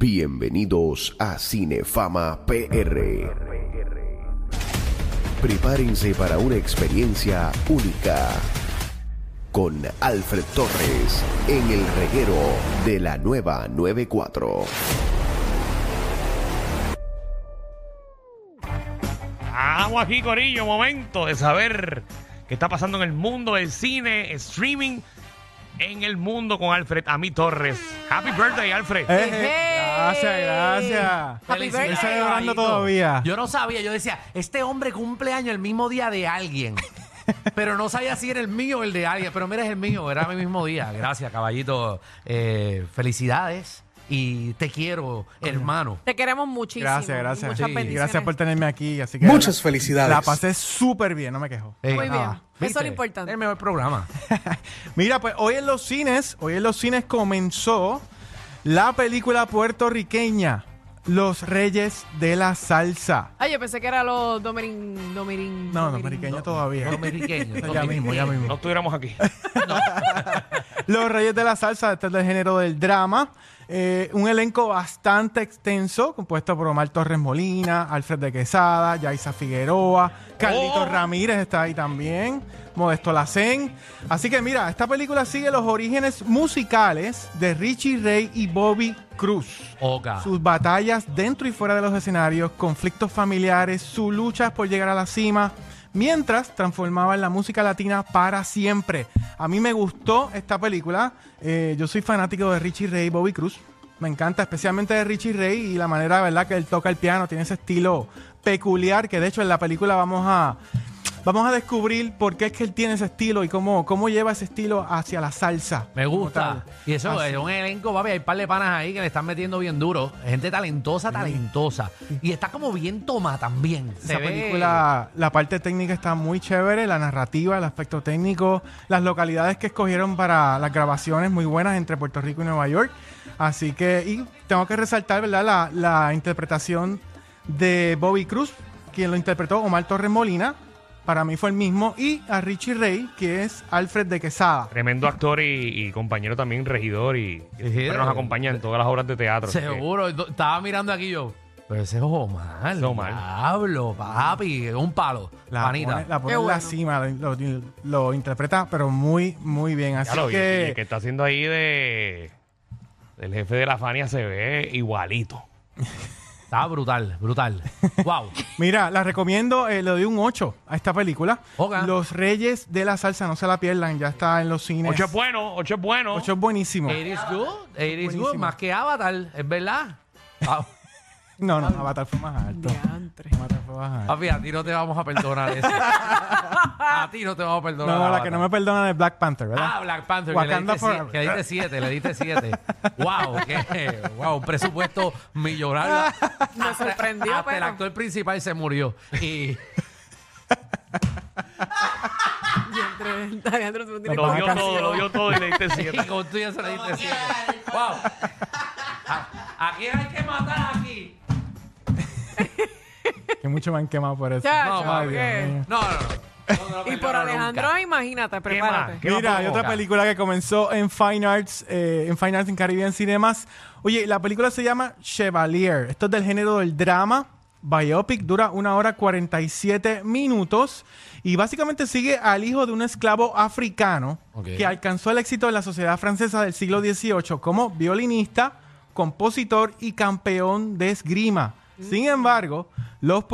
Bienvenidos a Cinefama PR. Prepárense para una experiencia única con Alfred Torres en el reguero de la nueva 94. Vamos aquí, Corillo, momento de saber qué está pasando en el mundo del cine, streaming en el mundo con Alfred Ami Torres. Happy birthday, Alfred. Eh, Hey. Gracias, gracias. Happy Estoy birthday. celebrando todavía. Yo no sabía, yo decía, este hombre cumple año el mismo día de alguien. Pero no sabía si era el mío o el de alguien. Pero mira, es el mío, era mi mismo día. Gracias, caballito. Eh, felicidades. Y te quiero, hermano. Te queremos muchísimo. Gracias, gracias. Muchas Sí, bendiciones. Gracias por tenerme aquí. Así que Muchas la- felicidades. La pasé súper bien, no me quejo. Eh, Muy bien. ah, Eso es lo importante. El mejor programa. Mira, pues hoy en los cines, hoy en los cines comenzó la película puertorriqueña Los Reyes de la Salsa. Ay, yo pensé que era los domirin... domirin No, ameriqueño todavía. Dominiqueño. Ya mismo, ya mismo. No estuviéramos aquí. Los Reyes de la Salsa, este es del género del drama. Eh, un elenco bastante extenso, compuesto por Omar Torres Molina, Alfred de Quesada, Yaisa Figueroa, Carlito Oh. Ramírez está ahí también, Modesto Lacén. Así que mira, esta película sigue los orígenes musicales de Richie Ray y Bobby Cruz. Oca. Sus batallas dentro y fuera de los escenarios, conflictos familiares, su lucha por llegar a la cima, mientras transformaban la música latina para siempre. A mí me gustó esta película. Eh, yo soy fanático de Richie Ray y Bobby Cruz. Me encanta, especialmente de Richie Ray y la manera, ¿verdad?, que él toca el piano. Tiene ese estilo peculiar que, de hecho, en la película vamos a. Vamos a descubrir por qué es que él tiene ese estilo y cómo, cómo lleva ese estilo hacia la salsa. Me gusta. Y eso Así. es un elenco, papi. Hay un par de panas ahí que le están metiendo bien duro. Gente talentosa, talentosa. Y está como bien toma también. Se Esa ve- película, la parte técnica está muy chévere, la narrativa, el aspecto técnico, las localidades que escogieron para las grabaciones muy buenas entre Puerto Rico y Nueva York. Así que, y tengo que resaltar, ¿verdad?, la, la interpretación de Bobby Cruz, quien lo interpretó Omar Torres Molina, para mí fue el mismo, y a Richie Ray, que es Alfred de Quesada. Tremendo actor y, y compañero también, regidor, y nos de- acompaña en todas las obras de teatro. que- Seguro. Estaba mirando aquí yo. Pero ese es Omar. Es Omar. Diablo, papi. Un palo. La panita. pone, la pone en la cima, lo, lo- lo interpreta, pero muy, muy bien. Así vi, y que... el que está haciendo ahí de. El jefe de la Fania se ve igualito. Estaba brutal, brutal. wow. Mira, la recomiendo, eh, le doy un 8 a esta película. Ok. Los Reyes de la Salsa, no se la pierdan, ya está en los cines. Ocho es bueno, ocho es bueno. 8 es buenísimo. It is good. It is good. Más que Avatar. Es verdad. No, no, Avatar fue más alto. Diantre. Avatar papi, a ti no te vamos a perdonar eso. a ti no te vamos a perdonar. No, la Avatar. que no me perdonan es Black Panther, ¿verdad? Ah, Black Panther, Wakanda que, le diste, que le diste siete, le diste siete. wow, qué, wow, un presupuesto millonario. Me sorprendió, Hasta el pero- actor principal se murió. Y tú no Lo dio todo, lo dio todo y le diste y siete. con tú ya se le diste siete. Wow. ¿A, a quién hay que matar aquí? Que mucho me han quemado por eso. Chacho, No, Ay, ¿qué? Dios mío. No, no, Y por Alejandro, nunca. imagínate, ¿Qué más? prepárate. ¿Qué más Mira, hay otra película que comenzó en Fine Arts, eh, en Fine Arts en Caribbean Cinemas. Oye, la película se llama Chevalier. Esto es del género del drama. Biopic dura una hora 47 minutos y básicamente sigue al hijo de un esclavo africano que alcanzó el éxito en la sociedad francesa del siglo XVIII como violinista, compositor y campeón de esgrima. Sin embargo, los,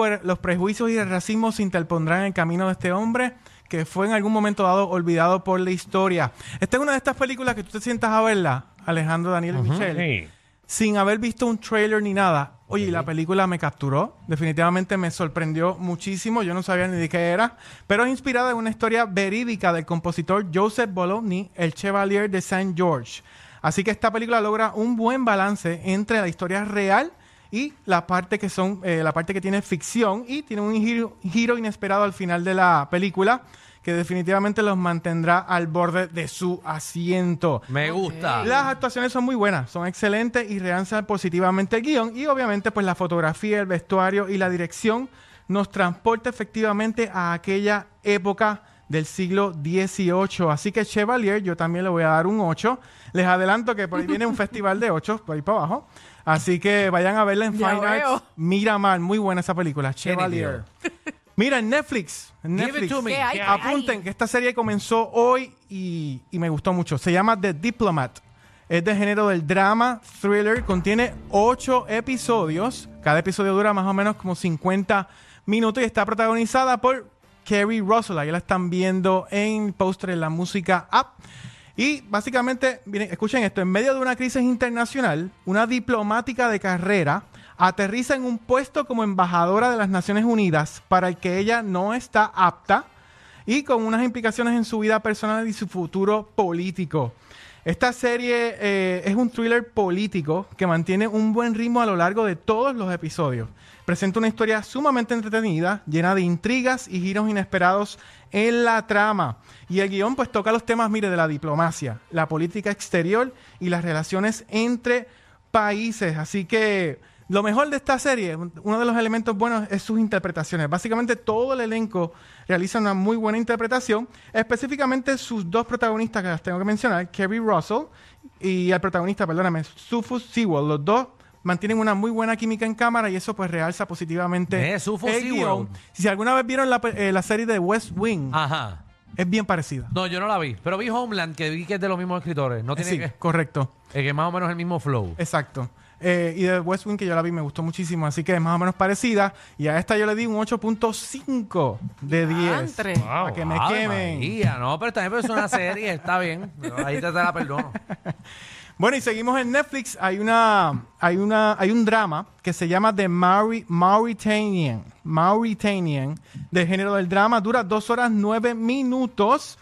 prejuicios y el racismo se interpondrán en el camino de este hombre que fue en algún momento dado olvidado por la historia. Esta es una de estas películas que tú te sientas a verla, Alejandro Daniel y Michelle, Sí. sin haber visto un trailer ni nada. Oye, la película me capturó. Definitivamente me sorprendió muchísimo. Yo no sabía ni de qué era. Pero es inspirada en una historia verídica del compositor Joseph Bologna, el Chevalier de Saint George. Así que esta película logra un buen balance entre la historia real y la parte que son eh, la parte que tiene ficción y tiene un giro, giro inesperado al final de la película que definitivamente los mantendrá al borde de su asiento. Me gusta. Las actuaciones son muy buenas, son excelentes y realzan positivamente el guion y obviamente pues la fotografía, el vestuario y la dirección nos transporta efectivamente a aquella época del siglo XVIII. Así que Chevalier, yo también le voy a dar un 8. Les adelanto que por ahí viene un festival de 8, por ahí para abajo. Así que vayan a verla en Ya Fine veo. Arts. Miramar, muy buena esa película, Chevalier. Mira, en Netflix. en Give it Netflix. to me. ¿Qué hay? Apunten que esta serie comenzó hoy y, y me gustó mucho. Se llama The Diplomat. Es de género del drama, thriller. Contiene ocho episodios. Cada episodio dura más o menos como 50 minutos y está protagonizada por Kerry Russell. Ahí la están viendo en póster en la música app. Y básicamente, escuchen esto, en medio de una crisis internacional, una diplomática de carrera aterriza en un puesto como embajadora de las Naciones Unidas para el que ella no está apta y con unas implicaciones en su vida personal y su futuro político. Esta serie eh, es un thriller político que mantiene un buen ritmo a lo largo de todos los episodios. Presenta una historia sumamente entretenida, llena de intrigas y giros inesperados en la trama. Y el guion pues toca los temas, mire, de la diplomacia, la política exterior y las relaciones entre países. Así que lo mejor de esta serie, uno de los elementos buenos es sus interpretaciones. Básicamente todo el elenco realiza una muy buena interpretación. Específicamente sus dos protagonistas que las tengo que mencionar, Kerry Russell y el protagonista, perdóname, Sufus Sewell. Los dos mantienen una muy buena química en cámara y eso pues realza positivamente Eh, Sufus el Sewell. guion. Si alguna vez vieron la, eh, la serie de West Wing, Ajá. es bien parecida. No, yo no la vi. Pero vi Homeland, que vi que es de los mismos escritores. No tiene sí, que. correcto. eh, que más o menos el mismo flow. Exacto. Eh, y de West Wing que yo la vi me gustó muchísimo, así que es más o menos parecida. Y a esta yo le di un 8.5 de 10. Diantre. Wow. Para que me quemen. María, no, pero también es una serie, está bien. Ahí te, te la perdono. Bueno, y seguimos en Netflix. Hay una, hay una, hay un drama que se llama The Mauri, Mauritanian. Mauritanian, de género del drama. Dura dos horas nueve minutos.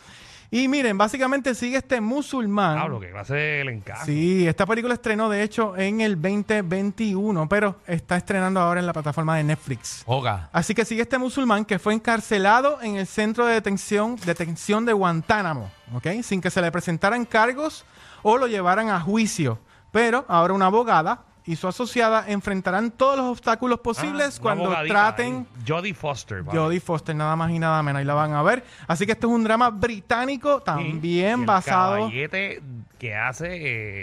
Y miren, básicamente sigue este musulmán. Pablo, que clase le encaja. Sí, esta película estrenó de hecho en el 2021, pero está estrenando ahora en la plataforma de Netflix. Oga. Así que sigue este musulmán que fue encarcelado en el centro de detención, detención de Guantánamo, ¿ok? Sin que se le presentaran cargos o lo llevaran a juicio. Pero ahora una abogada y su asociada enfrentarán todos los obstáculos posibles Ah, cuando traten ahí. Jodie Foster. papi. Jodie Foster, nada más y nada menos, ahí la van a ver. Así que este es un drama británico también Y el basado... caballete que hace.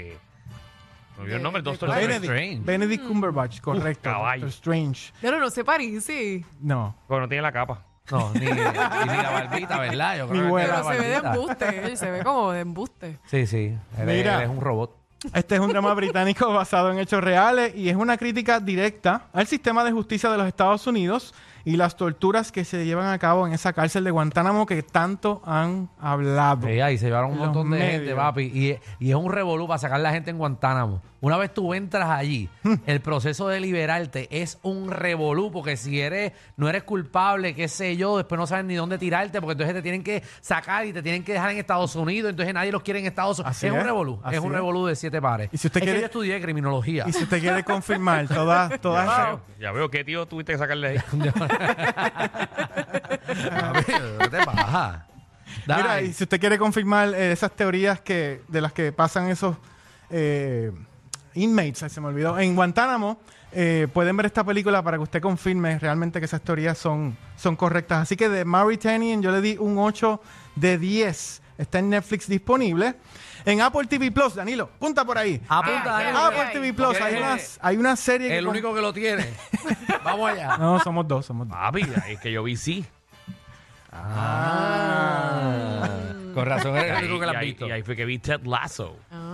Eh, me olvidó el nombre, de- Doctor. Benedict, Strange. Benedict Cumberbatch, correcto. caballo. Doctor Strange. Pero no se parece. No. Pero no tiene la capa. No, ni, ni la barbita, ¿verdad? Yo Ni creo que huele. tiene Pero la se ve de embuste. Él se ve como de embuste. Sí, sí. Él, Mira. él es un robot. Este es un drama británico basado en hechos reales y es una crítica directa al sistema de justicia de los Estados Unidos y las torturas que se llevan a cabo en esa cárcel de Guantánamo que tanto han hablado. Sí, ahí se llevaron un Los montón de gente, papi. Y, y es un revolú para sacar la gente en Guantánamo. Una vez tú entras allí, el proceso de liberarte es un revolú, porque si eres, no eres culpable, qué sé yo, después no saben ni dónde tirarte, porque entonces te tienen que sacar y te tienen que dejar en Estados Unidos, entonces nadie los quiere en Estados Unidos. Así es, un revolú, así es un revolú de siete pares. Y si usted es que quiere- yo estudié criminología. Y si usted quiere confirmar todas, todas Ya esas- veo, ya veo qué tío tuviste que sacarle ahí. ¿Qué te pasa? Mira, y si usted quiere confirmar eh, esas teorías que de las que pasan esos eh, inmates, se me olvidó, en Guantánamo, eh, pueden ver esta película para que usted confirme realmente que esas teorías son, son correctas. Así que de Mauritanian yo le di un 8 de 10. Está en Netflix disponible. En Apple TV Plus, Danilo, punta por ahí. Apunta, Ah, Danilo, Apple. TV Plus, hay una, hay una serie que... El con- único que lo tiene. Vamos allá. No, somos dos, somos dos. Papi, es que yo vi sí. Ah. Con razón eres el único que y, la has ahí, visto. y ahí fue que vi Ted Lasso. Ah.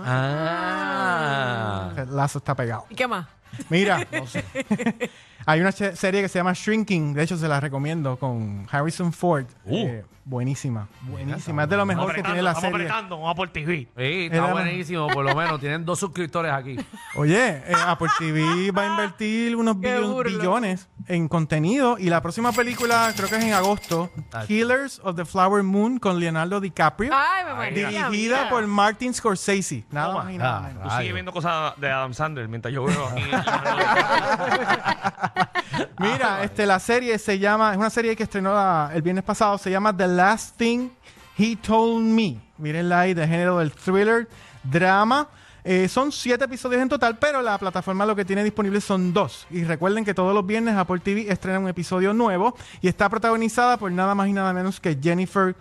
El lazo está pegado. ¿Y qué más? Mira, hay una serie que se llama Shrinking, de hecho se la recomiendo, con Harrison Ford. Uh. Eh, buenísima, buenísima. Es de lo mejor que tiene la Estamos serie. apretando con Apple TV. Sí, está buenísimo, por lo menos. Tienen dos suscriptores aquí. Oye, eh, Apple TV va a invertir unos billones en contenido y la próxima película creo que es en agosto, Killers of the Flower Moon con Leonardo DiCaprio, Ay, me dirigida por Martin Scorsese. Nada más y nada Ah. Tú sigues viendo cosas de Adam Sandler mientras yo veo aquí. Mira, este, la serie se llama, es una serie que estrenó la- el viernes pasado, se llama The Last Thing He Told Me. Mírenla ahí, de género del thriller, drama. Eh, son siete episodios en total, pero la plataforma lo que tiene disponible son dos. Y recuerden que todos los viernes Apple TV estrena un episodio nuevo y está protagonizada por nada más y nada menos que Jennifer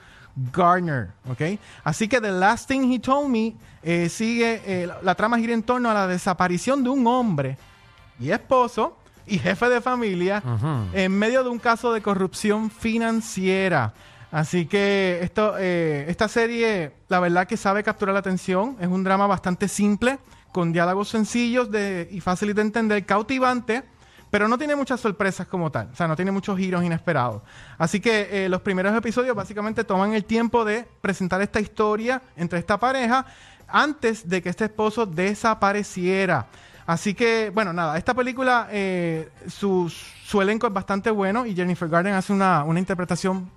Garner, ¿ok? Así que The Last Thing He Told Me eh, sigue, eh, la, la trama gira en torno a la desaparición de un hombre y esposo y jefe de familia en medio de un caso de corrupción financiera. Así que esto, eh, esta serie, la verdad que sabe capturar la atención. Es un drama bastante simple, con diálogos sencillos de, y fáciles de entender, cautivante, pero no tiene muchas sorpresas como tal. O sea, no tiene muchos giros inesperados. Así que eh, los primeros episodios básicamente toman el tiempo de presentar esta historia entre esta pareja antes de que este esposo desapareciera. Así que, bueno, nada, esta película, eh, su, su elenco es bastante bueno y Jennifer Garden hace una, una interpretación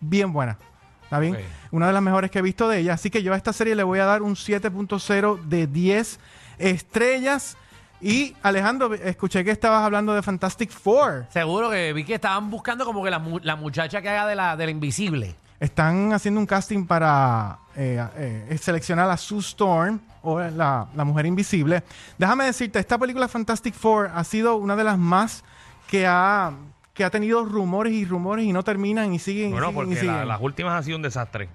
bien buena. ¿Está bien? Una de las mejores que he visto de ella. Así que yo a esta serie le voy a dar un 7.0 de 10 estrellas. Y Alejandro, escuché que estabas hablando de Fantastic Four. Seguro que vi que estaban buscando como que la, mu- la muchacha que haga de la, de la invisible. Están haciendo un casting para eh, eh, seleccionar a Sue Storm o la, la mujer invisible. Déjame decirte, esta película Fantastic Four ha sido una de las más que ha, que ha tenido rumores y rumores y no terminan y siguen Bueno, y siguen y porque la- las últimas han sido un desastre.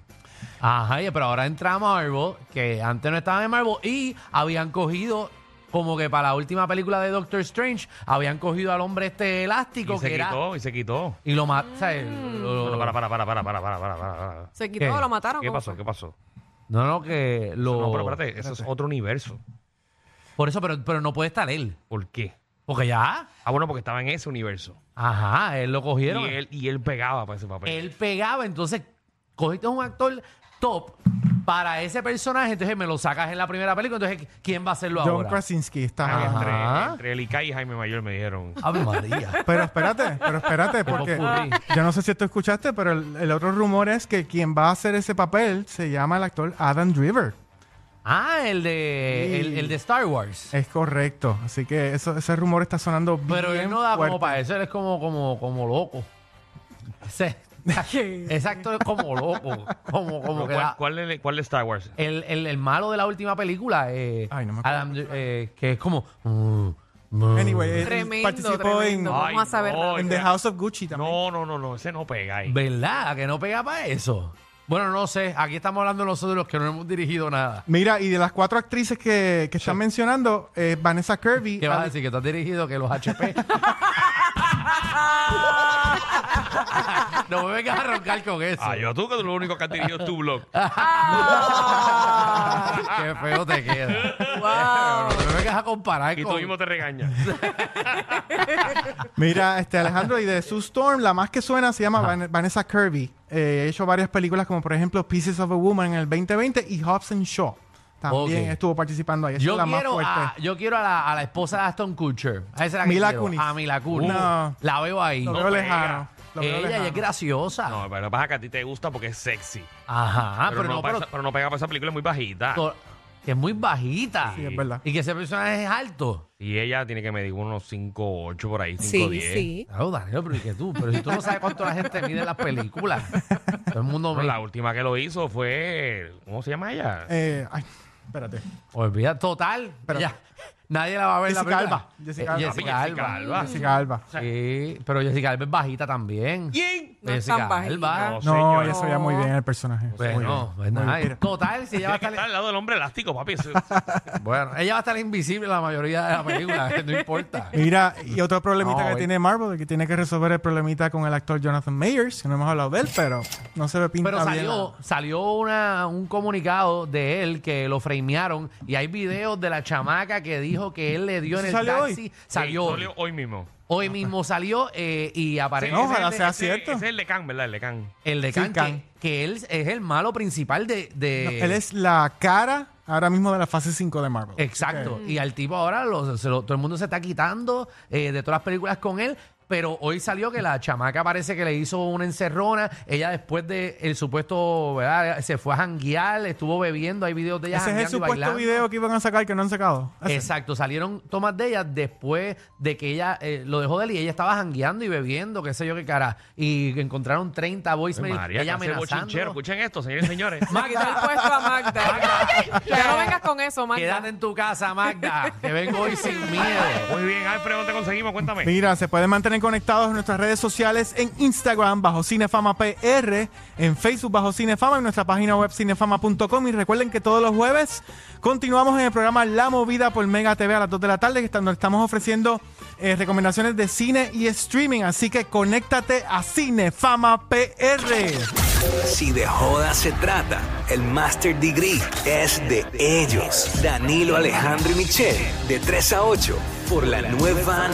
Ajá, pero ahora entra Marvel, que antes no estaba en Marvel, y habían cogido, como que para la última película de Doctor Strange, habían cogido al hombre este elástico Y se que era. quitó, y se quitó. Y lo mató. Bueno, para, para, para, para, para, para, para, para. Se quitó, ¿Qué? lo mataron. ¿Qué ¿cómo pasó? fue? ¿Qué pasó? No, no, que lo. No, pero espérate, eso es otro universo. Por eso, pero, pero no puede estar él. ¿Por qué? Porque ya. Ah, bueno, porque estaba en ese universo. Ajá, él lo Y cogieron. él, y él pegaba para ese papel. Él pegaba, entonces cogiste un actor top para ese personaje, entonces me lo sacas en la primera película, entonces ¿quién va a hacerlo John ahora? Krasinski está entre, entre el y Jaime Mayor me dijeron. Ave María. Pero espérate, pero espérate, porque popurrí. yo no sé si tú escuchaste, pero el, el otro rumor es que quien va a hacer ese papel se llama el actor Adam Driver. Ah, el de, Sí. el, el de Star Wars. Es correcto. Así que eso, ese rumor está sonando bien Pero él no da fuerte. como para eso, él es como, como, como loco. Ese, ¿Qué? ese actor es como loco. Como, como que ¿Cuál, es- cuál Star Wars? el, el, el malo de la última película, eh, Ay, no me acuerdo. Adam, eh, que es como... mm, mm. Anyway, él Tremendo, participó tremendo. en, Ay, Vamos a saber. no, rápido. en The House of Gucci también. No, no, no, no, ese no pega ahí. ¿Verdad? Que no pega para eso. Bueno, no sé. Aquí estamos hablando nosotros los que no hemos dirigido nada. Mira, y de las cuatro actrices que, que están mencionando, eh, Vanessa Kirby. ¿Qué vas a decir? Que tú has dirigido que los HP. no me vengas a roncar con eso. Ah, yo tú que lo único que has dirigido es tu blog. Qué feo te queda. Wow. no me vengas a comparar Y tú con... mismo te regañas. Mira, este Alejandro, y de Sue Storm, la más que suena se llama Van- Vanessa Kirby. Eh, ha hecho varias películas como por ejemplo Pieces of a Woman en el 2020 y Hobbs and Shaw. También Ok. estuvo participando ahí. Esa Yo es la más quiero, fuerte. a, yo quiero a la, a la esposa de Aston Kutcher. A esa es la que Mila quiero. Kunis. A Mila Kunis. No. La veo ahí. Lo No veo pega. lejano. Ella lejano. es graciosa. No, pero pasa que a ti te gusta porque es sexy. Ajá, pero, pero, no pero, esa- pero no pega para esa película, es muy bajita. to- que es muy bajita. Sí, es verdad. Y que ese personaje es alto. Y ella tiene que medir unos 5, 8 por ahí, 5, Sí, 10. sí. Claro, Danilo, pero ¿y que tú? Pero si tú no sabes cuánto la gente mide en las películas. Todo el mundo Bueno, me... la última que lo hizo fue. ¿Cómo se llama ella? Eh, ay, espérate. Olvida, total. Pero- ya, nadie la va a ver la Jessica película. Alba. Jessica Eh, Alba. Jessica Jessica Alba. Alba. Jessica Alba. Sí, pero Jessica Alba es bajita también. ¿Quién? No es tan. Alba. No, No, señor. ella se veía muy bien el personaje. Muy Bueno, bien. pues Muy nada, bien. total, si ella va a Tiene que estar estar... al lado del hombre elástico, papi. Eso- Bueno, ella va a estar invisible la mayoría de la película, que no importa. Mira, y otro problemita No, que güey. tiene Marvel, que tiene que resolver el problemita con el actor Jonathan Mayers, que no hemos hablado de él, pero no se ve pinta Pero bien. salió, salió una, un comunicado de él que lo framearon y hay videos de la chamaca que dijo que él le dio en ¿Eso el salió hoy? taxi. Salió. Sí, hoy. hoy mismo. Hoy mismo salió eh, y aparece No, ojalá Ese- sea ese- cierto. Ese es el de Can, ¿verdad? El de Can. el de Sí, Khan, Khan. que, que él es el malo principal de... de- No, él es la cara ahora mismo de la fase 5 de Marvel. Exacto. Y al tipo ahora lo- se lo- todo el mundo se está quitando eh, de todas las películas con él. Pero hoy salió que la chamaca parece que le hizo una encerrona. Ella después de el supuesto, ¿verdad? Se fue a janguear, estuvo bebiendo. Hay videos de ella Ese es el supuesto bailando. video que iban a sacar que no han sacado. Ese. Exacto, salieron tomas de ella después de que ella eh, lo dejó de él y ella estaba jangueando y bebiendo, qué sé yo qué cara. Y encontraron 30 Ay, voicemails, María, ella amenazando. Escuchen esto, señores y señores. Magda, puesto a Magda. Ya no vengas con eso, Magda. quédate en tu casa, Magda, que vengo hoy sin miedo. Muy bien, Alfred, ¿dónde conseguimos? Cuéntame. Mira, se pueden mantener conectados en nuestras redes sociales en Instagram bajo Cinefama PR, en Facebook bajo Cinefama, en nuestra página web cinefama.com y recuerden que todos los jueves continuamos en el programa La Movida por Mega TV a las 2 de la tarde, que estando- estamos ofreciendo eh, recomendaciones de cine y streaming, así que conéctate a Cinefama PR. Si de joda se trata, el Master Degree es de ellos. Danilo Alejandro y Michelle, de 3 a 8, por la nueva